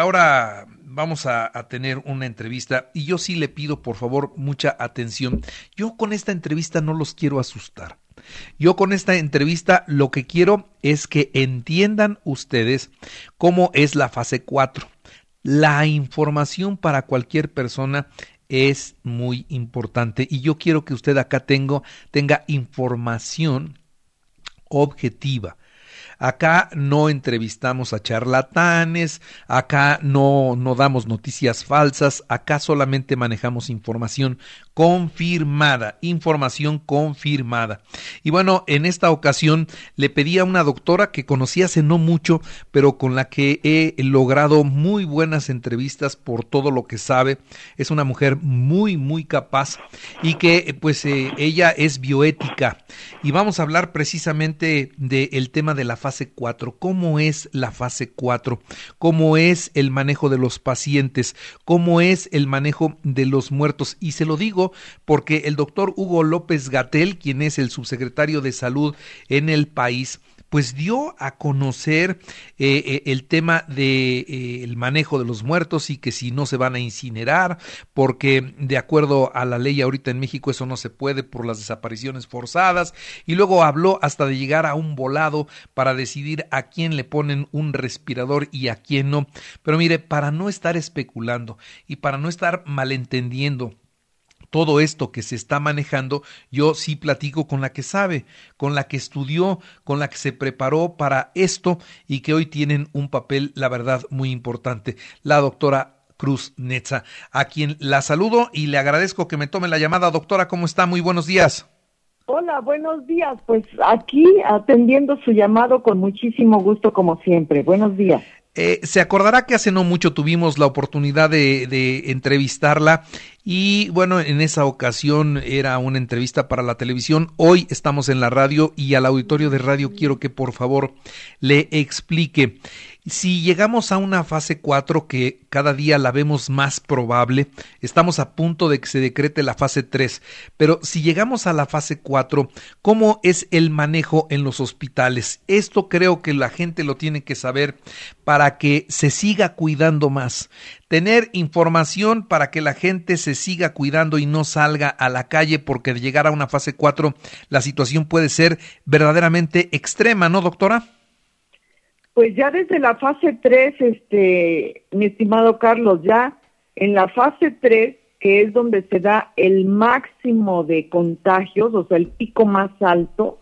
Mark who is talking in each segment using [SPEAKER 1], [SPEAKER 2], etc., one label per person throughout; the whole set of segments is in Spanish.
[SPEAKER 1] ahora vamos a, tener una entrevista y yo sí le pido por favor mucha atención. Yo con esta entrevista no los quiero asustar. Yo con esta entrevista lo que quiero es que entiendan ustedes cómo es la fase 4. La información para cualquier persona es muy importante y yo quiero que usted acá tengo, tenga información objetiva. Acá no entrevistamos a charlatanes, acá no, no damos noticias falsas, acá solamente manejamos información confirmada, información confirmada. Y bueno, en esta ocasión le pedí a una doctora que conocí hace no mucho, pero con la que he logrado muy buenas entrevistas por todo lo que sabe. Es una mujer muy, muy capaz y que pues eh, ella es bioética. Y vamos a hablar precisamente del tema de la fase 4. ¿Cómo es la fase 4? ¿Cómo es el manejo de los pacientes? ¿Cómo es el manejo de los muertos? Y se lo digo porque el doctor Hugo López Gatel, quien es el subsecretario de salud en el país, pues dio a conocer eh, eh, el tema de eh, el manejo de los muertos y que si no se van a incinerar porque de acuerdo a la ley ahorita en México eso no se puede por las desapariciones forzadas. Y luego habló hasta de llegar a un volado para decidir a quién le ponen un respirador y a quién no. Pero mire para no estar especulando y para no estar malentendiendo todo esto que se está manejando, yo sí platico con la que sabe, con la que estudió, con la que se preparó para esto y que hoy tienen un papel, la verdad, muy importante. La doctora Cruz Netza, a quien la saludo y le agradezco que me tome la llamada. Doctora, ¿cómo está? Muy buenos días.
[SPEAKER 2] Hola, buenos días. Pues aquí atendiendo su llamado con muchísimo gusto como siempre. Buenos días.
[SPEAKER 1] Eh, se acordará que hace no mucho tuvimos la oportunidad de, de, entrevistarla y bueno, en esa ocasión era una entrevista para la televisión. Hoy estamos en la radio y al auditorio de radio quiero que por favor le explique si llegamos a una fase 4 que cada día la vemos más probable, estamos a punto de que se decrete la fase 3, pero si llegamos a la fase 4, ¿cómo es el manejo en los hospitales? Esto creo que la gente lo tiene que saber para que se siga cuidando más. Tener información para que la gente se siga cuidando y no salga a la calle porque de llegar a una fase 4 la situación puede ser verdaderamente extrema, ¿no, doctora?
[SPEAKER 2] Pues ya desde la fase 3, este, mi estimado Carlos, ya en la fase 3, que es donde se da el máximo de contagios, o sea, el pico más alto,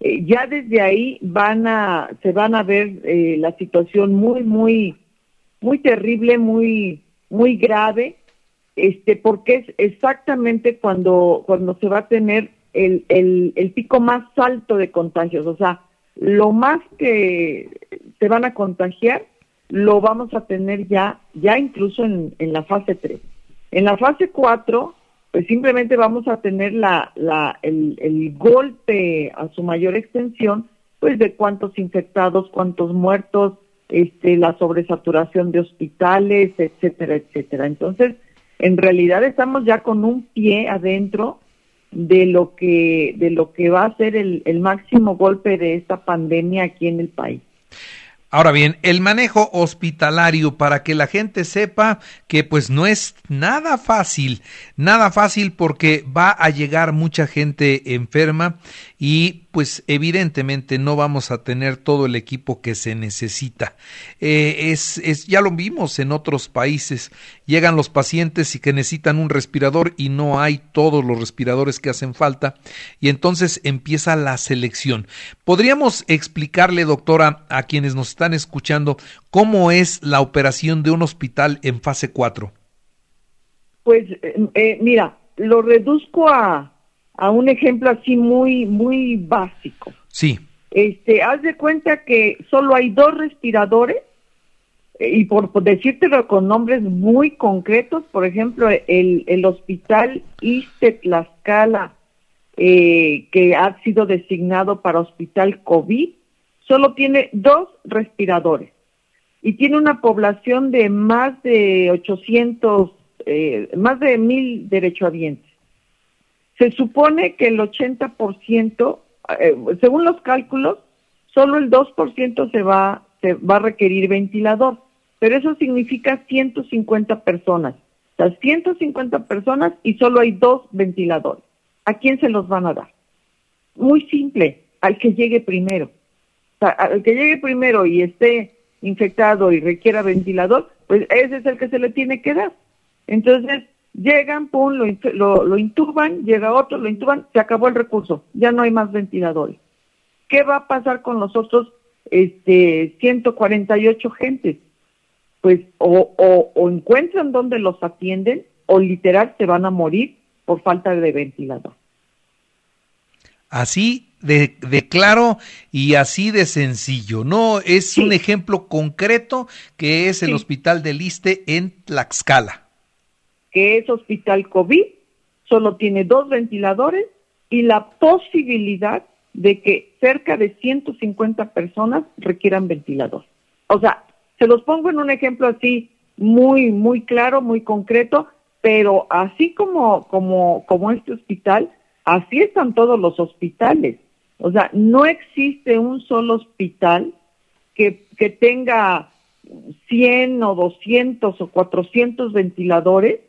[SPEAKER 2] eh, ya desde ahí van a, se van a ver eh, la situación muy, muy, muy terrible, muy, muy grave, este, porque es exactamente cuando, cuando se va a tener el, el, el pico más alto de contagios, o sea, lo más que se van a contagiar lo vamos a tener ya, ya incluso en, la fase 3. En la fase 4, pues simplemente vamos a tener la, la, el, el golpe a su mayor extensión, pues de cuántos infectados, cuántos muertos, este, la sobresaturación de hospitales, etcétera, etcétera. Entonces, en realidad estamos ya con un pie adentro de lo que de lo que va a ser el, el máximo golpe de esta pandemia aquí en el país.
[SPEAKER 1] Ahora bien, el manejo hospitalario para que la gente sepa que pues no es nada fácil, nada fácil porque va a llegar mucha gente enferma y pues evidentemente no vamos a tener todo el equipo que se necesita. Eh, es, es, ya lo vimos en otros países. Llegan los pacientes y que necesitan un respirador y no hay todos los respiradores que hacen falta y entonces empieza la selección. ¿Podríamos explicarle, doctora, a quienes nos están escuchando, cómo es la operación de un hospital en fase 4?
[SPEAKER 2] Pues eh, eh, mira, lo reduzco a a un ejemplo así muy, muy básico.
[SPEAKER 1] Sí.
[SPEAKER 2] Este, haz de cuenta que solo hay dos respiradores eh, y por, decírtelo con nombres muy concretos, por ejemplo, el, el hospital Iste Tlaxcala, eh, que ha sido designado para hospital COVID, solo tiene dos respiradores y tiene una población de más de 800, eh, más de mil derechohabientes. Se supone que el 80%, eh, según los cálculos, solo el 2% se va, se va a requerir ventilador, pero eso significa 150 personas. Sea, 150 personas y solo hay dos ventiladores. ¿A quién se los van a dar? Muy simple, al que llegue primero. O sea, al que llegue primero y esté infectado y requiera ventilador, pues ese es el que se le tiene que dar. Entonces, llegan, pum, lo, lo, lo intuban, llega otro, lo intuban, se acabó el recurso, ya no hay más ventiladores. ¿Qué va a pasar con los otros este, 148 gentes? Pues o, o, o encuentran donde los atienden o literal se van a morir por falta de ventilador.
[SPEAKER 1] Así de, de, claro y así de sencillo, ¿no? Es sí. un ejemplo concreto que es el sí. Hospital del Liste en Tlaxcala.
[SPEAKER 2] Que es hospital COVID, solo tiene dos ventiladores y la posibilidad de que cerca de 150 personas requieran ventilador. O sea, se los pongo en un ejemplo así muy, muy claro, muy concreto, pero así como, como, como este hospital, así están todos los hospitales. O sea, no existe un solo hospital que, que tenga 100 o 200 o 400 ventiladores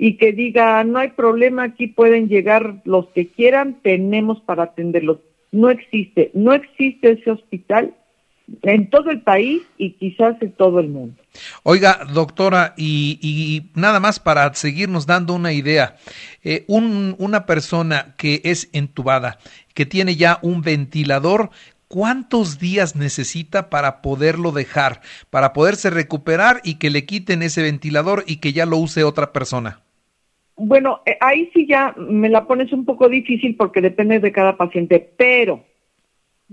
[SPEAKER 2] y que diga, no hay problema, aquí pueden llegar los que quieran, tenemos para atenderlos. No existe, no existe ese hospital en todo el país y quizás en todo el mundo.
[SPEAKER 1] Oiga, doctora, y, nada más para seguirnos dando una idea, eh, un, una persona que es entubada, que tiene ya un ventilador, ¿cuántos días necesita para poderlo dejar, para poderse recuperar y que le quiten ese ventilador y que ya lo use otra persona?
[SPEAKER 2] Bueno, eh, ahí sí ya me la pones un poco difícil porque depende de cada paciente, pero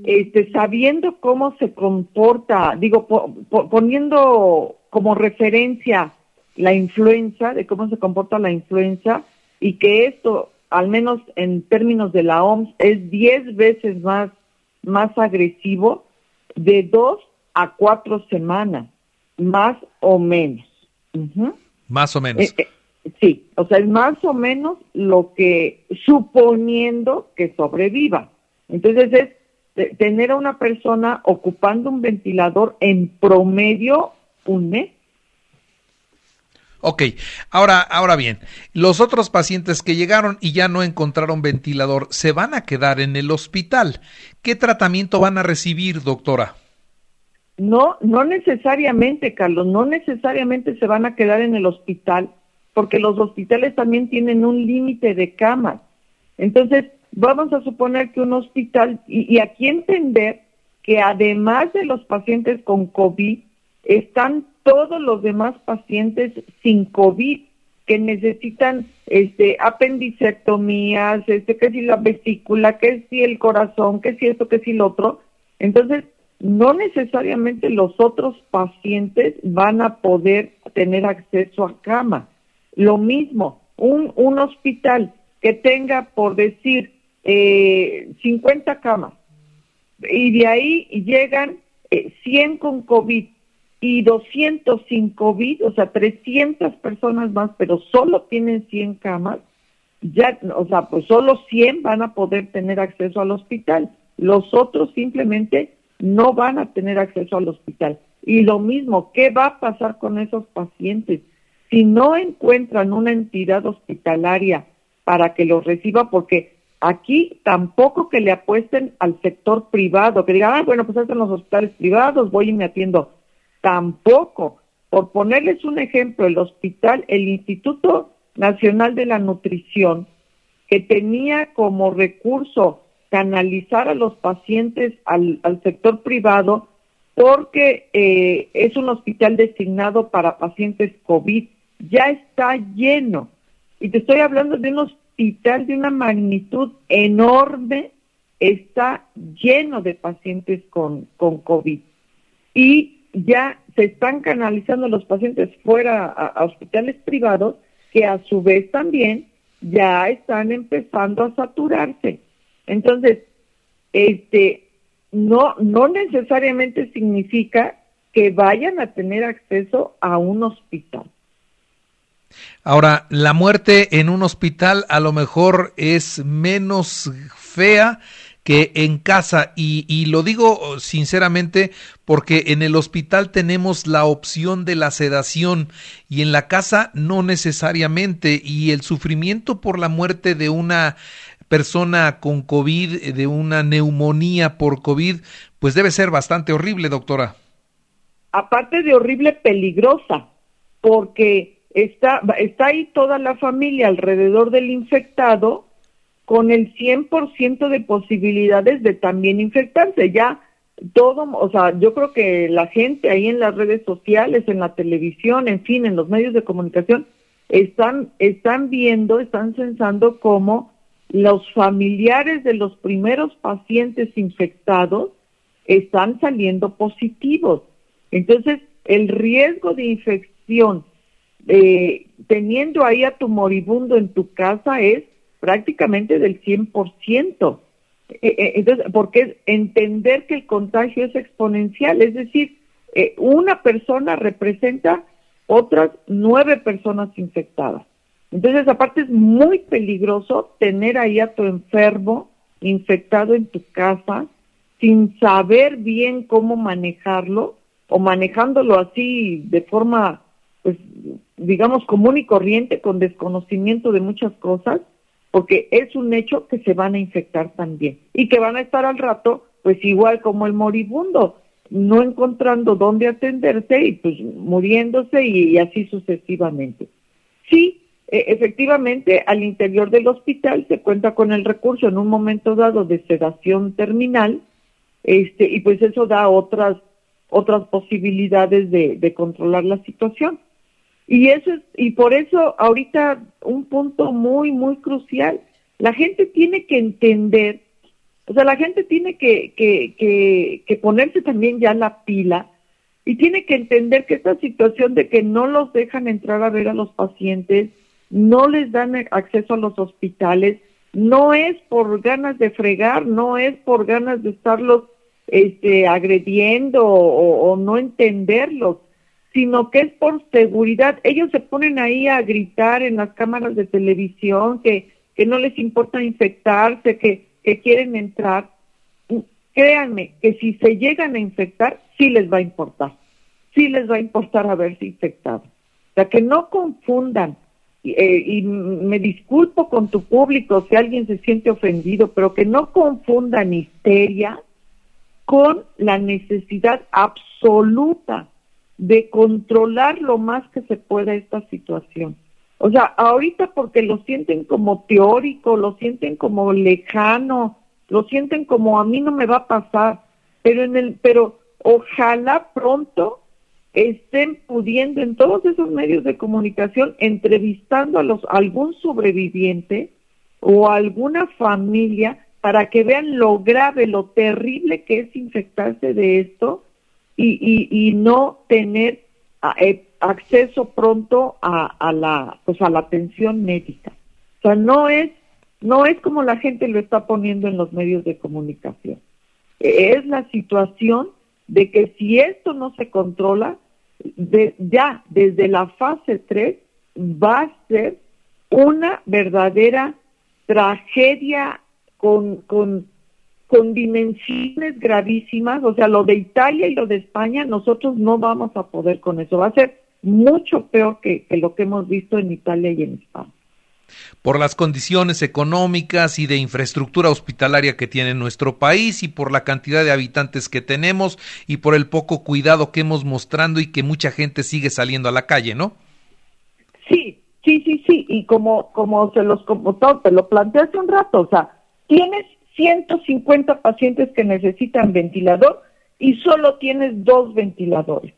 [SPEAKER 2] este, sabiendo cómo se comporta, digo, po, po, poniendo como referencia la influenza, de cómo se comporta la influenza, y que esto, al menos en términos de la OMS, es 10 veces más, más agresivo, de dos a cuatro semanas, más o menos. Uh -huh.
[SPEAKER 1] Más o menos.
[SPEAKER 2] Eh, eh, sí, o sea, es más o menos lo que, suponiendo que sobreviva. Entonces es tener a una persona ocupando un ventilador en promedio un mes.
[SPEAKER 1] Ok, ahora, ahora bien, los otros pacientes que llegaron y ya no encontraron ventilador, ¿se van a quedar en el hospital? ¿Qué tratamiento van a recibir, doctora?
[SPEAKER 2] No, no necesariamente, Carlos, no necesariamente se van a quedar en el hospital, porque los hospitales también tienen un límite de camas. Entonces, vamos a suponer que un hospital, y, aquí entender que además de los pacientes con COVID, están todos los demás pacientes sin COVID que necesitan este apendicectomías, este que si la vesícula, que si el corazón, que si esto, que si lo otro. Entonces, no necesariamente los otros pacientes van a poder tener acceso a cama. Lo mismo, un, un hospital que tenga, por decir, eh, 50 camas y de ahí llegan eh, 100 con COVID y 200 sin COVID, o sea, 300 personas más, pero solo tienen 100 camas, ya, o sea, pues solo 100 van a poder tener acceso al hospital. Los otros simplemente no van a tener acceso al hospital. Y lo mismo, ¿qué va a pasar con esos pacientes? Si no encuentran una entidad hospitalaria para que los reciba, porque aquí tampoco que le apuesten al sector privado, que digan, ah, bueno, pues están los hospitales privados, voy y me atiendo. Tampoco. Por ponerles un ejemplo, el hospital, el Instituto Nacional de la Nutrición, que tenía como recurso canalizar a los pacientes al, al sector privado, porque eh, es un hospital designado para pacientes COVID, ya está lleno. Y te estoy hablando de un hospital de una magnitud enorme, está lleno de pacientes con, con COVID. Y ya se están canalizando los pacientes fuera a, hospitales privados que a su vez también ya están empezando a saturarse. Entonces, este, no, no necesariamente significa que vayan a tener acceso a un hospital.
[SPEAKER 1] Ahora, la muerte en un hospital a lo mejor es menos fea que en casa, y, y lo digo sinceramente porque en el hospital tenemos la opción de la sedación y en la casa no necesariamente, y el sufrimiento por la muerte de una persona con COVID, de una neumonía por COVID, pues debe ser bastante horrible, doctora.
[SPEAKER 2] Aparte de horrible, peligrosa, porque está, está ahí toda la familia alrededor del infectado con el 100% de posibilidades de también infectarse. Ya todo, o sea, yo creo que la gente ahí en las redes sociales, en la televisión, en fin, en los medios de comunicación, están, están viendo, están censando cómo los familiares de los primeros pacientes infectados están saliendo positivos. Entonces, el riesgo de infección eh, teniendo ahí a tu moribundo en tu casa es prácticamente del 100%. Eh, eh, entonces, porque entender que el contagio es exponencial, es decir, eh, una persona representa otras nueve personas infectadas. Entonces, aparte es muy peligroso tener ahí a tu enfermo infectado en tu casa sin saber bien cómo manejarlo o manejándolo así de forma, pues, digamos, común y corriente, con desconocimiento de muchas cosas, porque es un hecho que se van a infectar también y que van a estar al rato, pues igual como el moribundo, no encontrando dónde atenderse y pues muriéndose y así sucesivamente. Sí, e, efectivamente, al interior del hospital se cuenta con el recurso en un momento dado de sedación terminal, este, y pues eso da otras, otras posibilidades de, de controlar la situación. Y eso es, y por eso ahorita un punto muy, muy crucial, la gente tiene que entender, o sea, la gente tiene que, que, que, ponerse también ya la pila y tiene que entender que esta situación de que no los dejan entrar a ver a los pacientes, no les dan acceso a los hospitales, no es por ganas de fregar, no es por ganas de estarlos este, agrediendo o no entenderlos, sino que es por seguridad. Ellos se ponen ahí a gritar en las cámaras de televisión que, que no les importa infectarse, que, que quieren entrar. Créanme que si se llegan a infectar, sí les va a importar. Sí les va a importar haberse infectado. O sea, que no confundan eh, y me disculpo con tu público si alguien se siente ofendido, pero que no confundan histeria con la necesidad absoluta de controlar lo más que se pueda esta situación. O sea, ahorita porque lo sienten como teórico, lo sienten como lejano, lo sienten como a mí no me va a pasar, pero en el pero ojalá pronto estén pudiendo en todos esos medios de comunicación entrevistando a los algún sobreviviente o alguna familia para que vean lo grave, lo terrible que es infectarse de esto y, y, y no tener eh, acceso pronto a, a, la pues a la atención médica. O sea, no es no es como la gente lo está poniendo en los medios de comunicación. Es la situación de que si esto no se controla, de, ya desde la fase 3 va a ser una verdadera tragedia con, con, con dimensiones gravísimas, o sea, lo de Italia y lo de España, nosotros no vamos a poder con eso, va a ser mucho peor que, que lo que hemos visto en Italia y en España.
[SPEAKER 1] Por las condiciones económicas y de infraestructura hospitalaria que tiene nuestro país y por la cantidad de habitantes que tenemos y por el poco cuidado que hemos mostrando y que mucha gente sigue saliendo a la calle, ¿no?
[SPEAKER 2] Sí, sí, sí, sí, y como como se los como te lo planteé hace un rato, o sea, tienes 150 pacientes que necesitan ventilador y solo tienes dos ventiladores.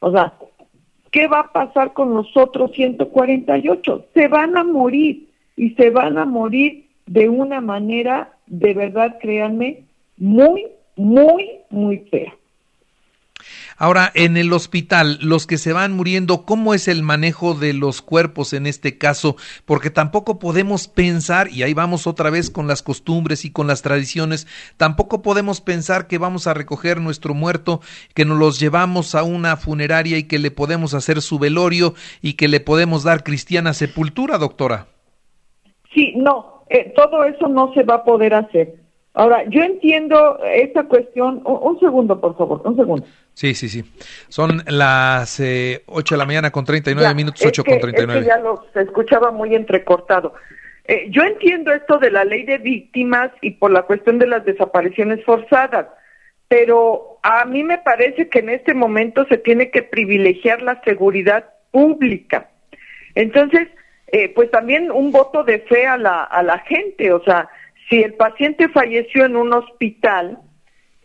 [SPEAKER 2] O sea, ¿qué va a pasar con los otros 148? Se van a morir y se van a morir de una manera, de verdad, créanme, muy, muy, muy fea.
[SPEAKER 1] Ahora, en el hospital, los que se van muriendo, ¿cómo es el manejo de los cuerpos en este caso? Porque tampoco podemos pensar, y ahí vamos otra vez con las costumbres y con las tradiciones, tampoco podemos pensar que vamos a recoger nuestro muerto, que nos los llevamos a una funeraria y que le podemos hacer su velorio y que le podemos dar cristiana sepultura, doctora.
[SPEAKER 2] Sí, no, eh, todo eso no se va a poder hacer Ahora, yo entiendo esta cuestión. Un, segundo, por favor, un segundo.
[SPEAKER 1] Sí, sí, sí. Son las eh, 8 de la mañana con 39 minutos, 8 con 39.
[SPEAKER 2] Es que ya lo escuchaba muy entrecortado. Eh, yo entiendo esto de la ley de víctimas y por la cuestión de las desapariciones forzadas, pero a mí me parece que en este momento se tiene que privilegiar la seguridad pública. Entonces, eh, pues también un voto de fe a la, a la gente, o sea, si el paciente falleció en un hospital,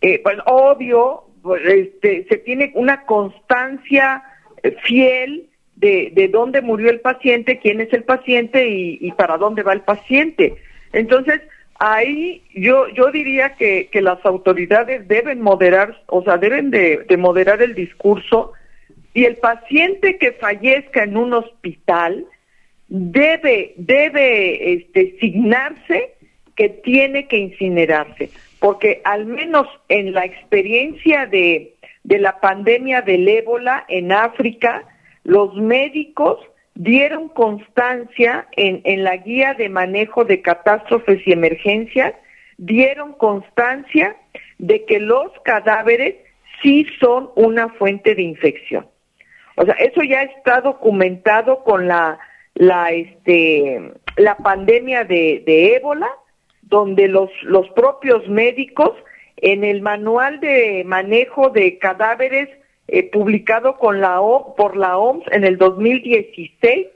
[SPEAKER 2] eh, pues obvio, pues, este, se tiene una constancia eh, fiel de, de dónde murió el paciente, quién es el paciente y, para dónde va el paciente. Entonces, ahí yo, yo diría que, que las autoridades deben moderar, o sea, deben de, de moderar el discurso y el paciente que fallezca en un hospital debe, debe este, signarse que tiene que incinerarse, porque al menos en la experiencia de, de la pandemia del ébola en África, los médicos dieron constancia en, en la guía de manejo de catástrofes y emergencias, dieron constancia de que los cadáveres sí son una fuente de infección. O sea, eso ya está documentado con la, la, este, la pandemia de, de ébola, donde los, los propios médicos en el manual de manejo de cadáveres eh, publicado con la por la OMS en el 2016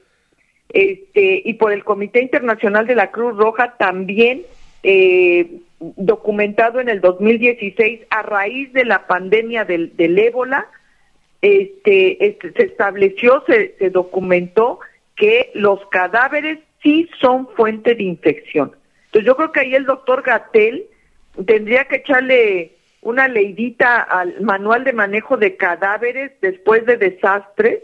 [SPEAKER 2] este, y por el Comité Internacional de la Cruz Roja también eh, documentado en el 2016 a raíz de la pandemia del, del ébola, este, se estableció, se, se documentó que los cadáveres sí son fuente de infección. Entonces yo creo que ahí el doctor Gatel tendría que echarle una leidita al manual de manejo de cadáveres después de desastres.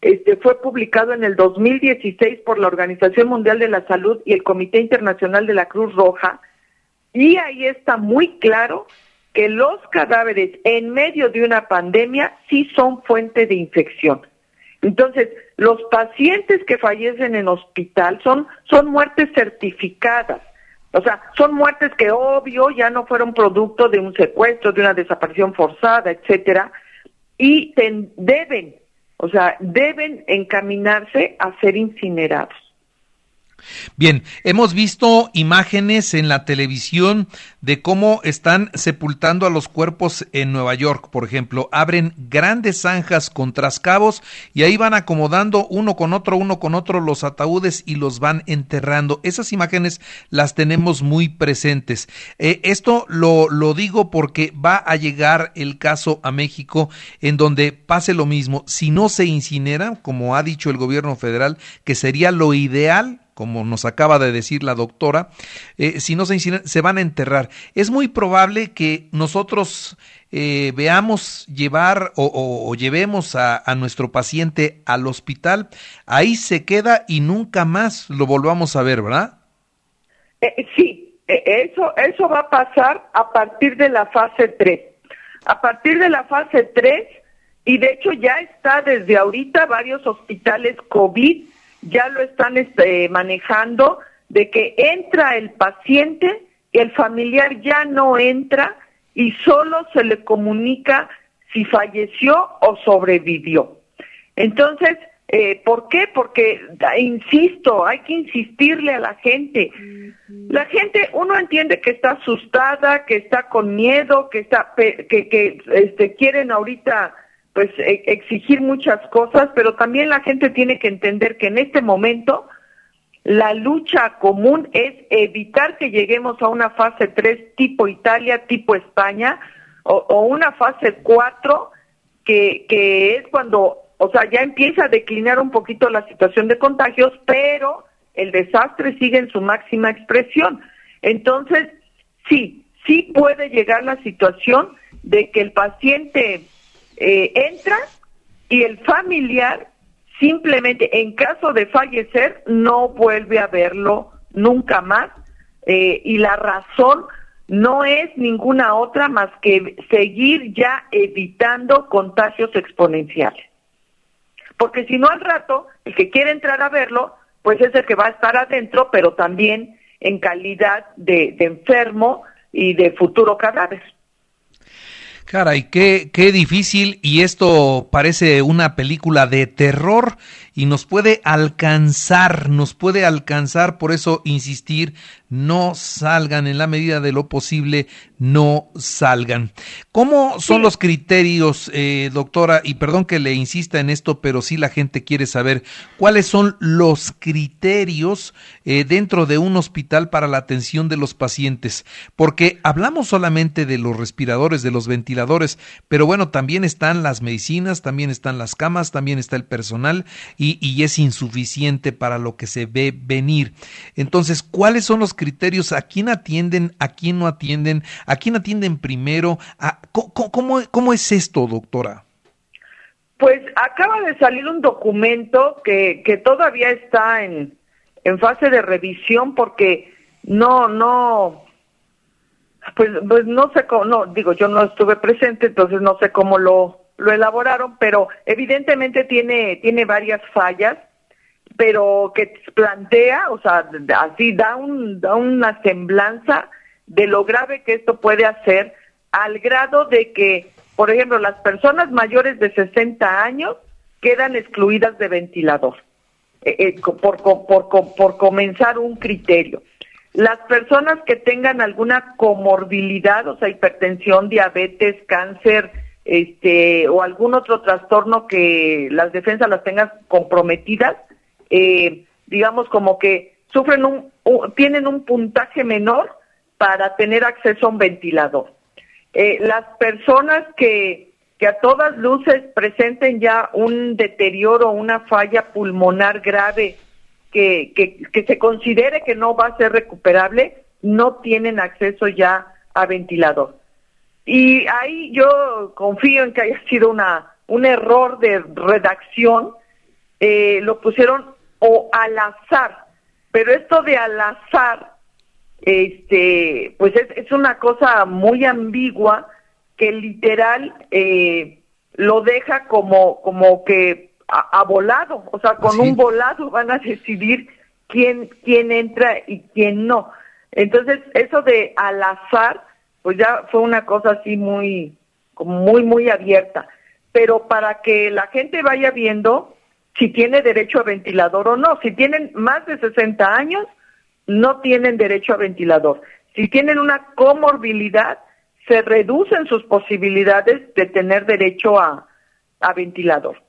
[SPEAKER 2] Este fue publicado en el 2016 por la Organización Mundial de la Salud y el Comité Internacional de la Cruz Roja. Y ahí está muy claro que los cadáveres en medio de una pandemia sí son fuente de infección. Entonces, los pacientes que fallecen en hospital son, son muertes certificadas. O sea, son muertes que obvio ya no fueron producto de un secuestro, de una desaparición forzada, etcétera, y deben, o sea, deben encaminarse a ser incinerados.
[SPEAKER 1] Bien, hemos visto imágenes en la televisión de cómo están sepultando a los cuerpos en Nueva York, por ejemplo. Abren grandes zanjas con trascabos y ahí van acomodando uno con otro, uno con otro los ataúdes y los van enterrando. Esas imágenes las tenemos muy presentes. Eh, esto lo, lo digo porque va a llegar el caso a México en donde pase lo mismo. Si no se incinera, como ha dicho el gobierno federal, que sería lo ideal como nos acaba de decir la doctora, eh, si no se se van a enterrar. Es muy probable que nosotros eh, veamos llevar o, llevemos a, nuestro paciente al hospital, ahí se queda y nunca más lo volvamos a ver, ¿verdad?
[SPEAKER 2] Eh, sí, eso, eso va a pasar a partir de la fase 3. A partir de la fase 3, y de hecho ya está desde ahorita varios hospitales COVID ya lo están este, manejando, de que entra el paciente, el familiar ya no entra y solo se le comunica si falleció o sobrevivió. Entonces, eh, ¿por qué? Porque, insisto, hay que insistirle a la gente. La gente, uno entiende que está asustada, que está con miedo, que está, que, que este, quieren ahorita pues e, exigir muchas cosas, pero también la gente tiene que entender que en este momento la lucha común es evitar que lleguemos a una fase 3 tipo Italia, tipo España, o, una fase 4 que, que es cuando, o sea, ya empieza a declinar un poquito la situación de contagios, pero el desastre sigue en su máxima expresión. Entonces, sí, sí puede llegar la situación de que el paciente eh, entra y el familiar simplemente en caso de fallecer no vuelve a verlo nunca más eh, y la razón no es ninguna otra más que seguir ya evitando contagios exponenciales. Porque si no al rato, el que quiere entrar a verlo, pues es el que va a estar adentro, pero también en calidad de enfermo y de futuro cadáver.
[SPEAKER 1] Caray, qué, qué difícil y esto parece una película de terror y nos puede alcanzar, nos puede alcanzar, por eso insistir, no salgan en la medida de lo posible, no salgan. ¿Cómo son los criterios, eh, doctora? Y perdón que le insista en esto, pero sí la gente quiere saber cuáles son los criterios eh, dentro de un hospital para la atención de los pacientes, porque hablamos solamente de los respiradores, de los ventiladores, pero bueno, también están las medicinas, también están las camas, también está el personal y, y es insuficiente para lo que se ve venir. Entonces, ¿cuáles son los criterios? ¿A quién atienden? ¿A quién no atienden? ¿A quién atienden primero? ¿A, cómo, cómo, es esto, doctora?
[SPEAKER 2] Pues acaba de salir un documento que, que todavía está en, en fase de revisión porque no, no, pues, pues no sé cómo, no, digo, yo no estuve presente, entonces no sé cómo lo, lo elaboraron, pero evidentemente tiene, tiene varias fallas pero que plantea, o sea, así da, un, da una semblanza de lo grave que esto puede hacer al grado de que, por ejemplo, las personas mayores de 60 años quedan excluidas de ventilador, eh, eh, por, por, por comenzar un criterio. Las personas que tengan alguna comorbilidad, o sea, hipertensión, diabetes, cáncer, este, o algún otro trastorno que las defensas las tengan comprometidas, eh, digamos como que sufren un, tienen un puntaje menor para tener acceso a un ventilador. Eh, las personas que, que a todas luces presenten ya un deterioro, una falla pulmonar grave que, que, que se considere que no va a ser recuperable, no tienen acceso ya a ventilador. Y ahí yo confío en que haya sido una, un error de redacción. Eh, lo pusieron o al azar. Pero esto de al azar, este, pues es, una cosa muy ambigua que literal eh, lo deja como, como que a, volado, o sea, con un volado van a decidir quién, quién entra y quién no. Entonces, eso de al azar, pues ya fue una cosa así muy, como muy, muy abierta. Pero para que la gente vaya viendo, si tiene derecho a ventilador o no. Si tienen más de 60 años, no tienen derecho a ventilador. Si tienen una comorbilidad, se reducen sus posibilidades de tener derecho a, ventilador.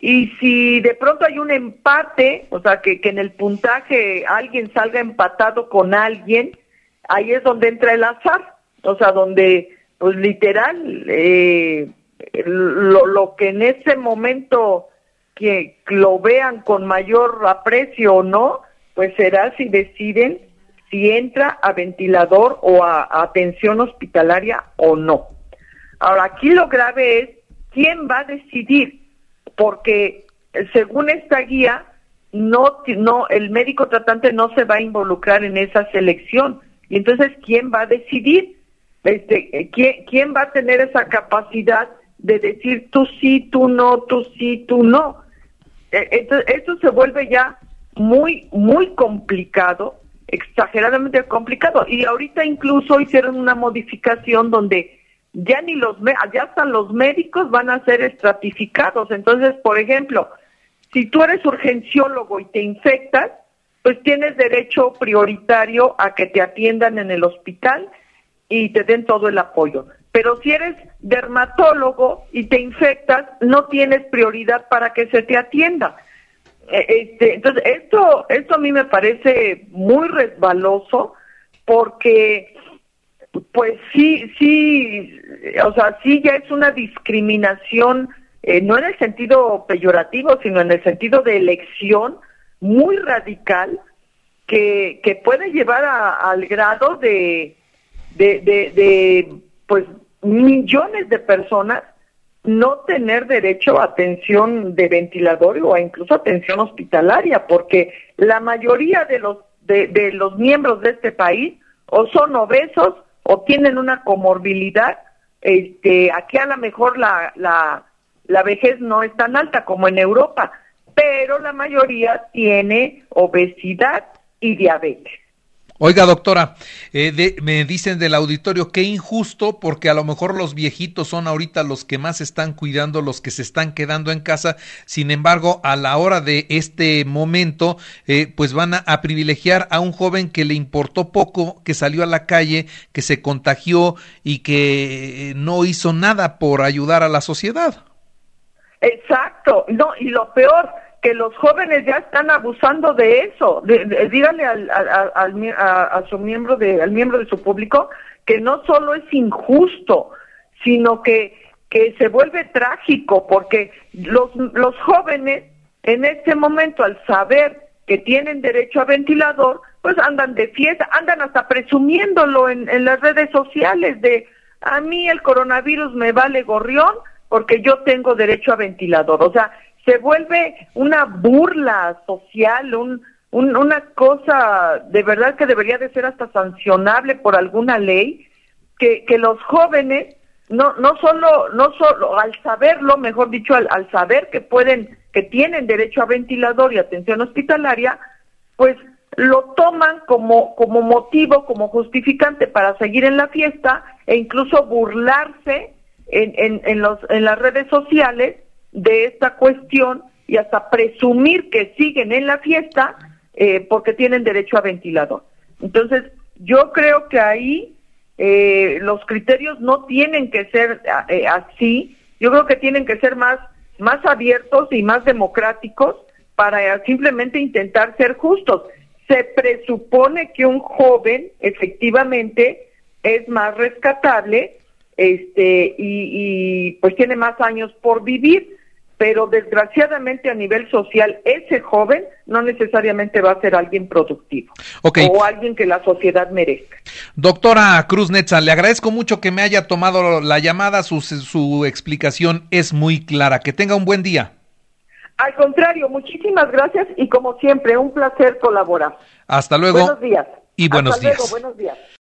[SPEAKER 2] Y si de pronto hay un empate, o sea, que, que en el puntaje alguien salga empatado con alguien, ahí es donde entra el azar, o sea, donde, pues literal, eh, lo, lo que en ese momento que lo vean con mayor aprecio o no, pues será si deciden si entra a ventilador o a, atención hospitalaria o no. Ahora, aquí lo grave es quién va a decidir, porque según esta guía, no, no, el médico tratante no se va a involucrar en esa selección. Y entonces, ¿quién va a decidir? Este, ¿quién, ¿Quién va a tener esa capacidad de decir tú sí, tú no, tú sí, tú no? Eh, entonces, esto se vuelve ya muy, muy complicado, exageradamente complicado. Y ahorita incluso hicieron una modificación donde ya ni los, ya hasta los médicos van a ser estratificados. Entonces, por ejemplo, si tú eres urgenciólogo y te infectas, pues tienes derecho prioritario a que te atiendan en el hospital y te den todo el apoyo. Pero si eres dermatólogo y te infectas, no tienes prioridad para que se te atienda. Eh, este, entonces, esto, esto a mí me parece muy resbaloso porque, pues sí, sí, o sea, sí ya es una discriminación, eh, no en el sentido peyorativo, sino en el sentido de elección muy radical que, que puede llevar al grado de, de, de pues millones de personas no tener derecho a atención de ventilador o incluso atención hospitalaria, porque la mayoría de los de, los miembros de este país o son obesos o tienen una comorbilidad. Este, aquí a lo mejor la, la, la vejez no es tan alta como en Europa, pero la mayoría tiene obesidad y diabetes.
[SPEAKER 1] Oiga, doctora, eh, me dicen del auditorio qué injusto, porque a lo mejor los viejitos son ahorita los que más están cuidando, los que se están quedando en casa. Sin embargo, a la hora de este momento, eh, pues van a, privilegiar a un joven que le importó poco, que salió a la calle, que se contagió y que no hizo nada por ayudar a la sociedad.
[SPEAKER 2] Exacto, no, y lo peor, que los jóvenes ya están abusando de eso. dígale al, a, su miembro de, al miembro de su público que no solo es injusto, sino que, que se vuelve trágico, porque los, los jóvenes en este momento, al saber que tienen derecho a ventilador, pues andan de fiesta, andan hasta presumiéndolo en, en las redes sociales de a mí el coronavirus me vale gorrión porque yo tengo derecho a ventilador. O sea, se vuelve una burla social, un, una cosa de verdad que debería de ser hasta sancionable por alguna ley, que, los jóvenes no, no solo, no solo, al saberlo, mejor dicho, al, saber que pueden, que tienen derecho a ventilador y atención hospitalaria, pues lo toman como, como motivo, como justificante para seguir en la fiesta e incluso burlarse en, en, los, en las redes sociales de esta cuestión y hasta presumir que siguen en la fiesta eh, porque tienen derecho a ventilador. Entonces, yo creo que ahí eh, los criterios no tienen que ser eh, así, yo creo que tienen que ser más, más abiertos y más democráticos para simplemente intentar ser justos. Se presupone que un joven efectivamente es más rescatable este, y, y pues tiene más años por vivir pero desgraciadamente a nivel social ese joven no necesariamente va a ser alguien productivo o alguien que la sociedad merezca.
[SPEAKER 1] Doctora Cruz Netza, le agradezco mucho que me haya tomado la llamada, su, su explicación es muy clara. Que tenga un buen día.
[SPEAKER 2] Al contrario, muchísimas gracias y como siempre, un placer colaborar.
[SPEAKER 1] Hasta luego.
[SPEAKER 2] Buenos días.
[SPEAKER 1] Y buenos días.
[SPEAKER 2] buenos días.